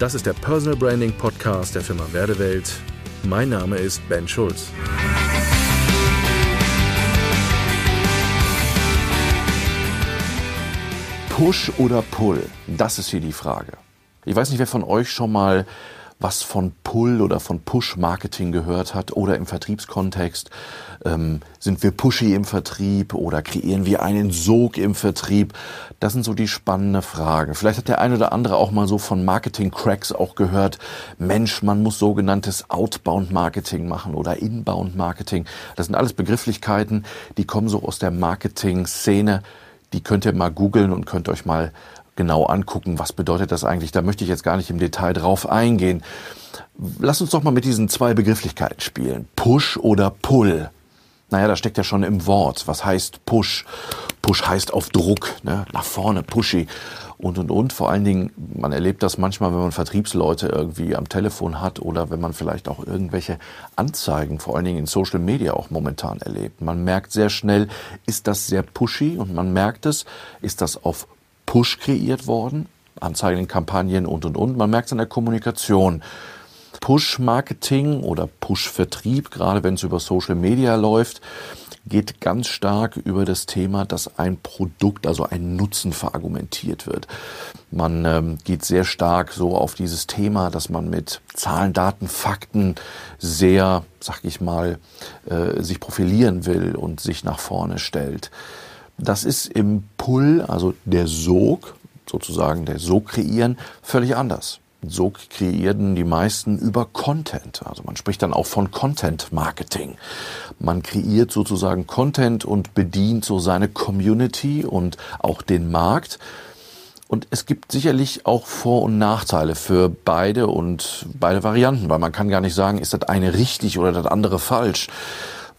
Das ist der Personal Branding Podcast der Firma Werdewelt. Mein Name ist Ben Schulz. Push oder Pull? Das ist hier die Frage. Ich weiß nicht, wer von euch schon mal was von Pull oder von Push-Marketing gehört hat oder im Vertriebskontext. Ähm, sind wir pushy im Vertrieb oder kreieren wir einen Sog im Vertrieb? Das sind so die spannenden Fragen. Vielleicht hat der eine oder andere auch mal so von Marketing-Cracks auch gehört. Mensch, man muss sogenanntes Outbound-Marketing machen oder Inbound-Marketing. Das sind alles Begrifflichkeiten, die kommen so aus der Marketing-Szene. Die könnt ihr mal googeln und könnt euch mal genau angucken, was bedeutet das eigentlich. Da möchte ich jetzt gar nicht im Detail drauf eingehen. Lass uns doch mal mit diesen zwei Begrifflichkeiten spielen. Push oder Pull. Naja, da steckt ja schon im Wort. Was heißt Push? Push heißt auf Druck, ne? nach vorne, pushy und und und. Vor allen Dingen, man erlebt das manchmal, wenn man Vertriebsleute irgendwie am Telefon hat oder wenn man vielleicht auch irgendwelche Anzeigen, vor allen Dingen in Social Media auch momentan erlebt. Man merkt sehr schnell, ist das sehr pushy und man merkt es, ist das auf Push kreiert worden, Anzeigen, Kampagnen und, und, und. Man merkt es an der Kommunikation. Push-Marketing oder Push-Vertrieb, gerade wenn es über Social Media läuft, geht ganz stark über das Thema, dass ein Produkt, also ein Nutzen verargumentiert wird. Man ähm, geht sehr stark so auf dieses Thema, dass man mit Zahlen, Daten, Fakten sehr, sag ich mal, äh, sich profilieren will und sich nach vorne stellt. Das ist im Pull, also der Sog, sozusagen der Sog kreieren, völlig anders. Sog kreierten die meisten über Content. Also man spricht dann auch von Content Marketing. Man kreiert sozusagen Content und bedient so seine Community und auch den Markt. Und es gibt sicherlich auch Vor- und Nachteile für beide und beide Varianten, weil man kann gar nicht sagen, ist das eine richtig oder das andere falsch.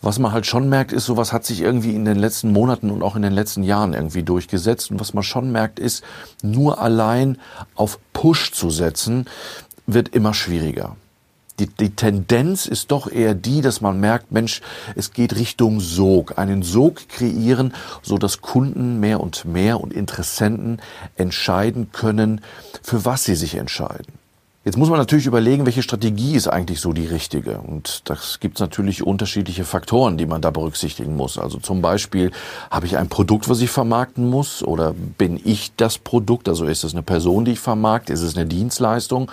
Was man halt schon merkt, ist, sowas hat sich irgendwie in den letzten Monaten und auch in den letzten Jahren irgendwie durchgesetzt. Und was man schon merkt, ist, nur allein auf Push zu setzen, wird immer schwieriger. Die, die Tendenz ist doch eher die, dass man merkt, Mensch, es geht Richtung Sog. Einen Sog kreieren, so dass Kunden mehr und mehr und Interessenten entscheiden können, für was sie sich entscheiden. Jetzt muss man natürlich überlegen, welche Strategie ist eigentlich so die richtige. Und das gibt natürlich unterschiedliche Faktoren, die man da berücksichtigen muss. Also zum Beispiel, habe ich ein Produkt, was ich vermarkten muss? Oder bin ich das Produkt? Also ist es eine Person, die ich vermarkte? Ist es eine Dienstleistung?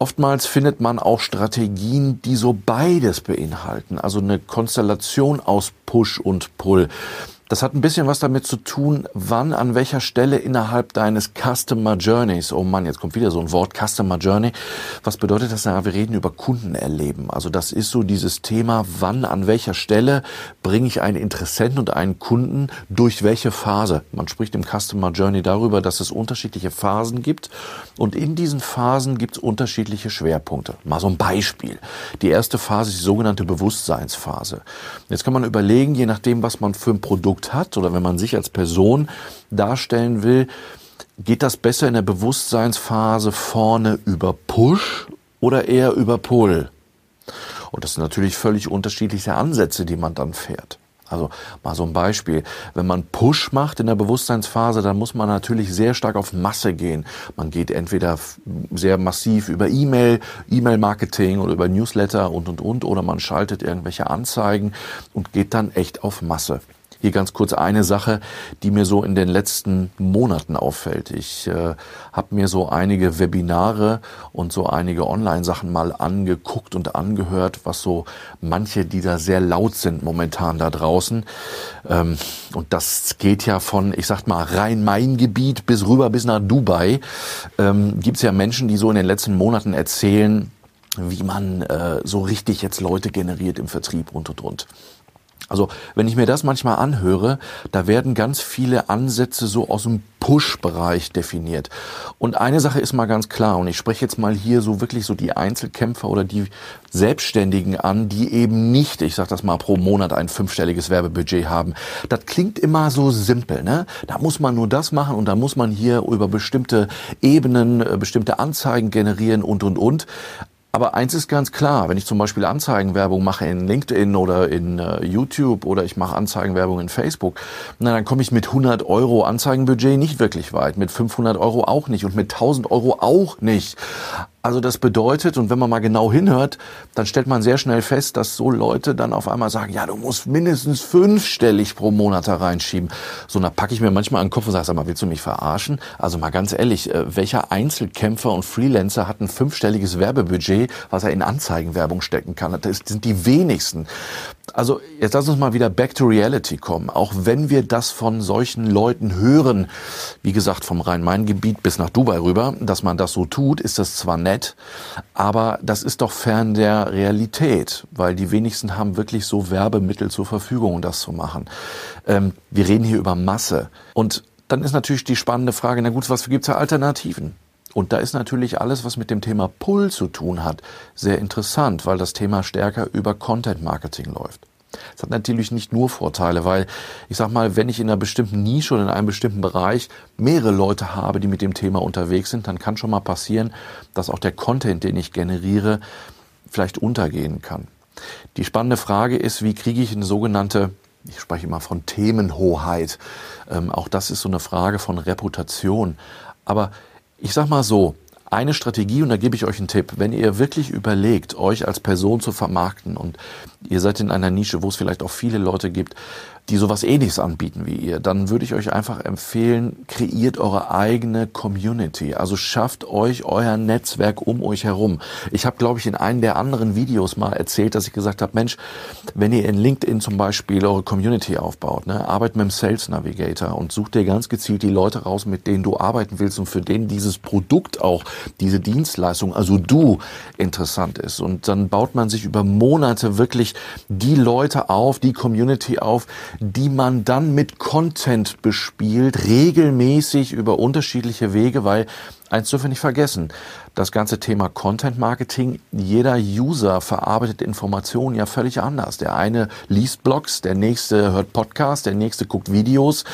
Oftmals findet man auch Strategien, die so beides beinhalten. Also eine Konstellation aus Push und Pull. Das hat ein bisschen was damit zu tun, wann, an welcher Stelle innerhalb deines Customer Journeys, oh Mann, jetzt kommt wieder so ein Wort, Customer Journey. Was bedeutet das? Na, wir reden über Kundenerleben. Also das ist so dieses Thema, wann, an welcher Stelle bringe ich einen Interessenten und einen Kunden durch welche Phase. Man spricht im Customer Journey darüber, dass es unterschiedliche Phasen gibt und in diesen Phasen gibt es unterschiedliche Schwerpunkte. Mal so ein Beispiel. Die erste Phase ist die sogenannte Bewusstseinsphase. Jetzt kann man überlegen, je nachdem, was man für ein Produkt Produkt hat oder wenn man sich als Person darstellen will, geht das besser in der Bewusstseinsphase vorne über Push oder eher über Pull? Und das sind natürlich völlig unterschiedliche Ansätze, die man dann fährt. Also mal so ein Beispiel. Wenn man Push macht in der Bewusstseinsphase, dann muss man natürlich sehr stark auf Masse gehen. Man geht entweder sehr massiv über E-Mail, E-Mail-Marketing oder über Newsletter und, und, und, oder man schaltet irgendwelche Anzeigen und geht dann echt auf Masse. Hier ganz kurz eine Sache, die mir so in den letzten Monaten auffällt. Ich äh, habe mir so einige Webinare und so einige Online-Sachen mal angeguckt und angehört, was so manche, die da sehr laut sind momentan da draußen. Ähm, und das geht ja von, ich sag mal, Rhein-Main-Gebiet bis rüber bis nach Dubai. Ähm, Gibt es ja Menschen, die so in den letzten Monaten erzählen, wie man äh, so richtig jetzt Leute generiert im Vertrieb und und und. Also wenn ich mir das manchmal anhöre, da werden ganz viele Ansätze so aus dem Push-Bereich definiert. Und eine Sache ist mal ganz klar, und ich spreche jetzt mal hier so wirklich so die Einzelkämpfer oder die Selbstständigen an, die eben nicht, ich sage das mal, pro Monat ein fünfstelliges Werbebudget haben. Das klingt immer so simpel, ne? Da muss man nur das machen und da muss man hier über bestimmte Ebenen, äh, bestimmte Anzeigen generieren und, und, und. Aber eins ist ganz klar, wenn ich zum Beispiel Anzeigenwerbung mache in LinkedIn oder in äh, YouTube oder ich mache Anzeigenwerbung in Facebook, na, dann komme ich mit 100 Euro Anzeigenbudget nicht wirklich weit, mit 500 Euro auch nicht und mit 1000 Euro auch nicht. Also das bedeutet, und wenn man mal genau hinhört, dann stellt man sehr schnell fest, dass so Leute dann auf einmal sagen, ja, du musst mindestens fünfstellig pro Monat da reinschieben. So, da packe ich mir manchmal an den Kopf und sage, sag mal, willst du mich verarschen? Also mal ganz ehrlich, äh, welcher Einzelkämpfer und Freelancer hat ein fünfstelliges Werbebudget, was er in Anzeigenwerbung stecken kann? Das sind die wenigsten. Also jetzt lass uns mal wieder back to reality kommen. Auch wenn wir das von solchen Leuten hören, wie gesagt, vom Rhein-Main-Gebiet bis nach Dubai rüber, dass man das so tut, ist das zwar nett, aber das ist doch fern der Realität, weil die wenigsten haben wirklich so Werbemittel zur Verfügung, um das zu machen. Ähm, wir reden hier über Masse. Und dann ist natürlich die spannende Frage, na gut, was gibt es für Alternativen? Und da ist natürlich alles, was mit dem Thema Pull zu tun hat, sehr interessant, weil das Thema stärker über Content Marketing läuft. Es hat natürlich nicht nur Vorteile, weil ich sag mal, wenn ich in einer bestimmten Nische oder in einem bestimmten Bereich mehrere Leute habe, die mit dem Thema unterwegs sind, dann kann schon mal passieren, dass auch der Content, den ich generiere, vielleicht untergehen kann. Die spannende Frage ist, wie kriege ich eine sogenannte ich spreche immer von Themenhoheit. Ähm, auch das ist so eine Frage von Reputation. Aber ich sag mal so, eine Strategie, und da gebe ich euch einen Tipp, wenn ihr wirklich überlegt, euch als Person zu vermarkten und ihr seid in einer Nische, wo es vielleicht auch viele Leute gibt, die sowas ähnliches anbieten wie ihr, dann würde ich euch einfach empfehlen, kreiert eure eigene Community. Also schafft euch euer Netzwerk um euch herum. Ich habe, glaube ich, in einem der anderen Videos mal erzählt, dass ich gesagt habe, Mensch, wenn ihr in LinkedIn zum Beispiel eure Community aufbaut, ne, arbeitet mit dem Sales Navigator und sucht dir ganz gezielt die Leute raus, mit denen du arbeiten willst und für denen dieses Produkt auch, diese Dienstleistung, also du, interessant ist. Und dann baut man sich über Monate wirklich die Leute auf, die Community auf, die man dann mit Content bespielt, regelmäßig über unterschiedliche Wege, weil eins dürfen wir nicht vergessen, das ganze Thema Content Marketing, jeder User verarbeitet Informationen ja völlig anders. Der eine liest Blogs, der nächste hört Podcasts, der nächste guckt Videos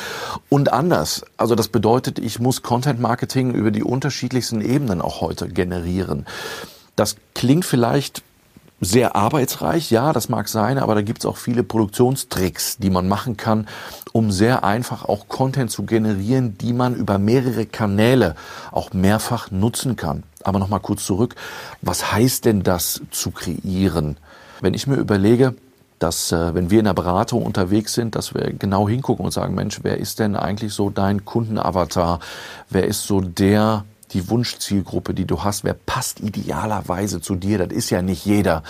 und anders. Also das bedeutet, ich muss Content Marketing über die unterschiedlichsten Ebenen auch heute generieren. Das klingt vielleicht sehr arbeitsreich, ja, das mag sein, aber da gibt's auch viele Produktionstricks, die man machen kann, um sehr einfach auch Content zu generieren, die man über mehrere Kanäle auch mehrfach nutzen kann. Aber nochmal kurz zurück, was heißt denn das zu kreieren? Wenn ich mir überlege, dass äh, wenn wir in der Beratung unterwegs sind, dass wir genau hingucken und sagen, Mensch, wer ist denn eigentlich so dein Kundenavatar? Wer ist so der die Wunschzielgruppe, die du hast, wer passt idealerweise zu dir? Das ist ja nicht jeder.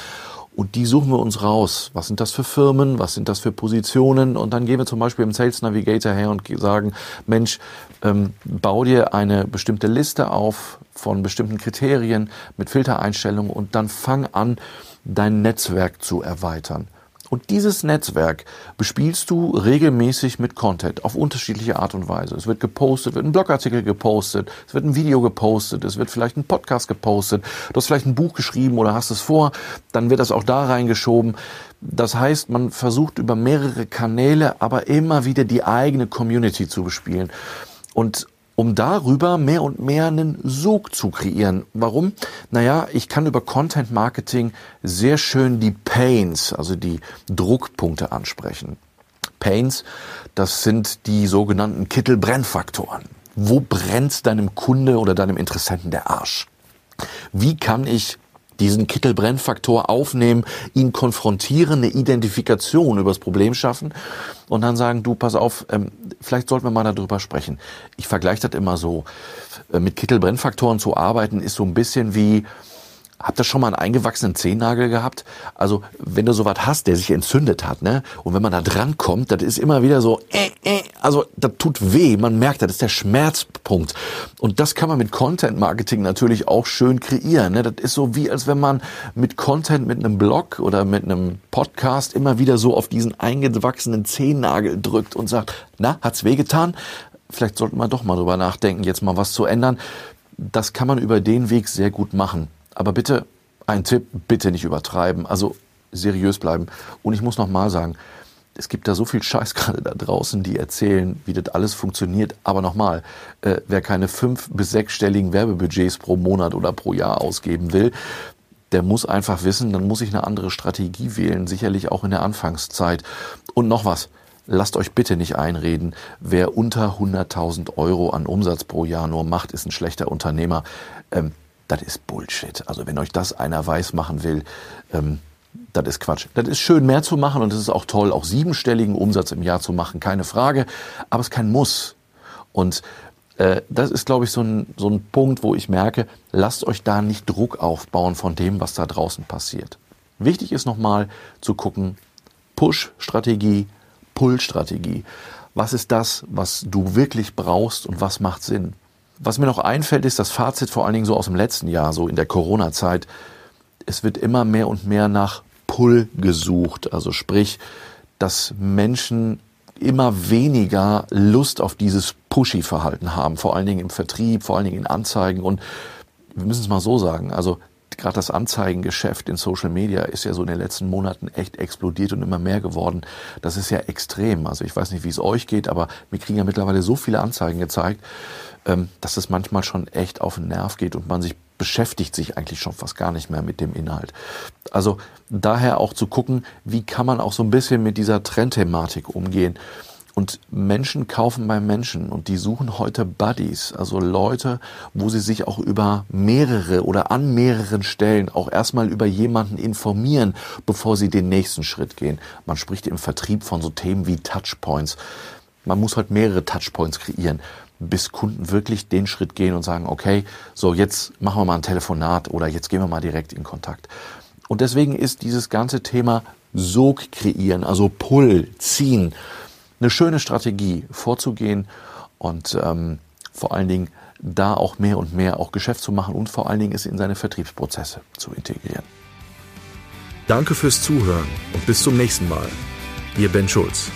Und die suchen wir uns raus. Was sind das für Firmen? Was sind das für Positionen? Und dann gehen wir zum Beispiel im Sales Navigator her und sagen, Mensch, ähm, bau dir eine bestimmte Liste auf von bestimmten Kriterien mit Filtereinstellungen und dann fang an, dein Netzwerk zu erweitern. Und dieses Netzwerk bespielst du regelmäßig mit Content auf unterschiedliche Art und Weise. Es wird gepostet, wird ein Blogartikel gepostet, es wird ein Video gepostet, es wird vielleicht ein Podcast gepostet, du hast vielleicht ein Buch geschrieben oder hast es vor, dann wird das auch da reingeschoben. Das heißt, man versucht über mehrere Kanäle, aber immer wieder die eigene Community zu bespielen. Und um darüber mehr und mehr einen Sog zu kreieren. Warum? Naja, ich kann über Content Marketing sehr schön die Pains, also die Druckpunkte ansprechen. Pains, das sind die sogenannten Kittelbrennfaktoren. Wo brennt deinem Kunde oder deinem Interessenten der Arsch? Wie kann ich diesen Kittelbrennfaktor aufnehmen, ihn konfrontieren, eine Identifikation über das Problem schaffen und dann sagen, du, pass auf, ähm, vielleicht sollten wir mal darüber sprechen. Ich vergleiche das immer so. Äh, mit Kittelbrennfaktoren zu arbeiten ist so ein bisschen wie, Habt ihr schon mal einen eingewachsenen Zehennagel gehabt? Also, wenn du sowas hast, der sich entzündet hat, ne? Und wenn man da dran kommt, das ist immer wieder so, äh, äh, also, das tut weh. Man merkt, das ist der Schmerzpunkt. Und das kann man mit Content Marketing natürlich auch schön kreieren, ne? Das ist so wie, als wenn man mit Content, mit einem Blog oder mit einem Podcast immer wieder so auf diesen eingewachsenen Zehennagel drückt und sagt, na, hat's wehgetan? Vielleicht sollten wir doch mal drüber nachdenken, jetzt mal was zu ändern. Das kann man über den Weg sehr gut machen. Aber bitte, ein Tipp, bitte nicht übertreiben. Also seriös bleiben. Und ich muss nochmal sagen, es gibt da so viel Scheiß gerade da draußen, die erzählen, wie das alles funktioniert. Aber nochmal, äh, wer keine fünf- bis sechsstelligen Werbebudgets pro Monat oder pro Jahr ausgeben will, der muss einfach wissen, dann muss ich eine andere Strategie wählen, sicherlich auch in der Anfangszeit. Und noch was, lasst euch bitte nicht einreden, wer unter 100.000 Euro an Umsatz pro Jahr nur macht, ist ein schlechter Unternehmer. Ähm, das ist Bullshit. Also wenn euch das einer weiß machen will, ähm, das ist Quatsch. Das ist schön, mehr zu machen und es ist auch toll, auch siebenstelligen Umsatz im Jahr zu machen, keine Frage. Aber es ist kein Muss. Und äh, das ist, glaube ich, so ein, so ein Punkt, wo ich merke, lasst euch da nicht Druck aufbauen von dem, was da draußen passiert. Wichtig ist nochmal zu gucken, Push-Strategie, Pull-Strategie. Was ist das, was du wirklich brauchst und was macht Sinn? Was mir noch einfällt, ist das Fazit vor allen Dingen so aus dem letzten Jahr, so in der Corona-Zeit. Es wird immer mehr und mehr nach Pull gesucht. Also sprich, dass Menschen immer weniger Lust auf dieses Pushy-Verhalten haben, vor allen Dingen im Vertrieb, vor allen Dingen in Anzeigen. Und wir müssen es mal so sagen, also gerade das Anzeigengeschäft in Social Media ist ja so in den letzten Monaten echt explodiert und immer mehr geworden. Das ist ja extrem. Also ich weiß nicht, wie es euch geht, aber wir kriegen ja mittlerweile so viele Anzeigen gezeigt, ähm, dass es manchmal schon echt auf den Nerv geht und man sich beschäftigt sich eigentlich schon fast gar nicht mehr mit dem Inhalt. Also daher auch zu gucken, wie kann man auch so ein bisschen mit dieser Trendthematik umgehen. Und Menschen kaufen bei Menschen und die suchen heute Buddies, also Leute, wo sie sich auch über mehrere oder an mehreren Stellen auch erstmal über jemanden informieren, bevor sie den nächsten Schritt gehen. Man spricht im Vertrieb von so Themen wie Touchpoints. Man muss halt mehrere Touchpoints kreieren bis Kunden wirklich den Schritt gehen und sagen, okay, so jetzt machen wir mal ein Telefonat oder jetzt gehen wir mal direkt in Kontakt. Und deswegen ist dieses ganze Thema Sog kreieren, also Pull, ziehen, eine schöne Strategie vorzugehen und ähm, vor allen Dingen da auch mehr und mehr auch Geschäft zu machen und vor allen Dingen es in seine Vertriebsprozesse zu integrieren. Danke fürs Zuhören und bis zum nächsten Mal. Ihr Ben Schulz.